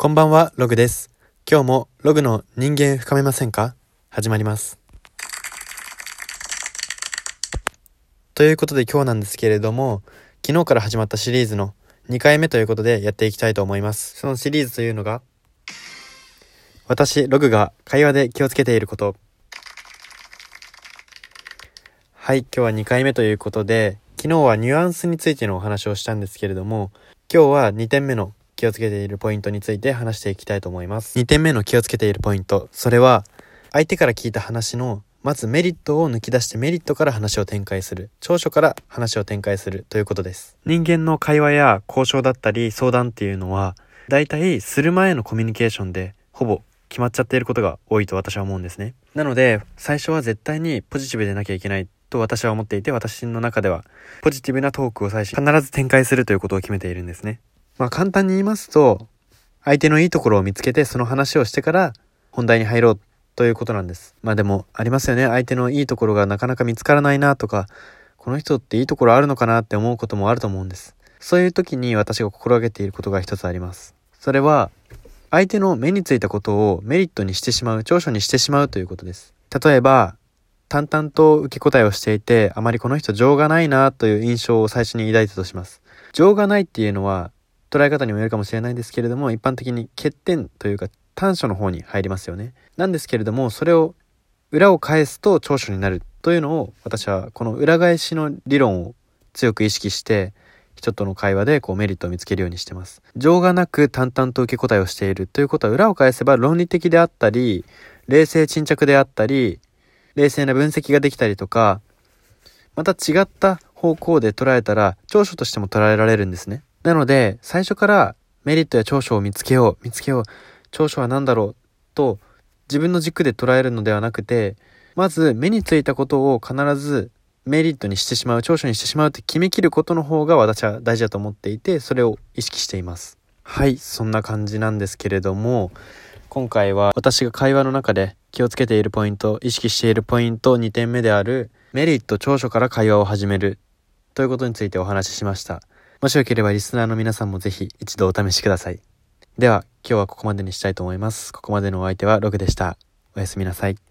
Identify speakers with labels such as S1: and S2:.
S1: こんばんは、ログです。今日もログの人間深めませんか？始まります。ということで今日なんですけれども、昨日から始まったシリーズの2回目ということでやっていきたいと思います。そのシリーズというのが、私、ログが会話で気をつけていること。はい、今日は2回目ということで、昨日はニュアンスについてのお話をしたんですけれども、今日は2点目の気をつけているポイントについて話していきたいと思います。2点目の気をつけているポイント、それは、相手から聞いた話の、まずメリットを抜き出してメリットから話を展開する。長所から話を展開するということです。人間の会話や交渉だったり相談っていうのは、だいたいする前のコミュニケーションで、ほぼ決まっちゃっていることが多いと私は思うんですね。なので、最初は絶対にポジティブでなきゃいけないと私は思っていて、私の中では、ポジティブなトークを最初必ず展開するということを決めているんですね。まあ簡単に言いますと、相手のいいところを見つけてその話をしてから本題に入ろうということなんです。まあでもありますよね。相手のいいところがなかなか見つからないなとか、この人っていいところあるのかなって思うこともあると思うんです。そういう時に私が心がけていることが一つあります。それは、相手の目についたことをメリットにしてしまう、長所にしてしまうということです。例えば、淡々と受け答えをしていて、あまりこの人情がないなという印象を最初に抱いたとします。情がないっていうのは、捉え方にもよるかもしれないんですけれども、一般的に欠点というか短所の方に入りますよね。なんですけれども、それを裏を返すと長所になるというのを、私はこの裏返しの理論を強く意識して、人との会話でこうメリットを見つけるようにしてます。情がなく淡々と受け答えをしているということは裏を返せば論理的であったり、冷静沈着であったり、冷静な分析ができたりとか、また違った方向で捉えたら長所としても捉えられるんですね。なので、最初からメリットや長所を見つけよう、見つけよう、長所は何だろうと自分の軸で捉えるのではなくて、まず目についたことを必ずメリットにしてしまう、長所にしてしまうって決めきることの方が私は大事だと思っていて、それを意識しています。はい、そんな感じなんですけれども、今回は私が会話の中で気をつけているポイント、意識しているポイント2点目であるメリット、長所から会話を始めるということについてお話ししました。もしよければリスナーの皆さんもぜひ一度お試しください。では、今日はここまでにしたいと思います。ここまでのお相手はログでした。おやすみなさい。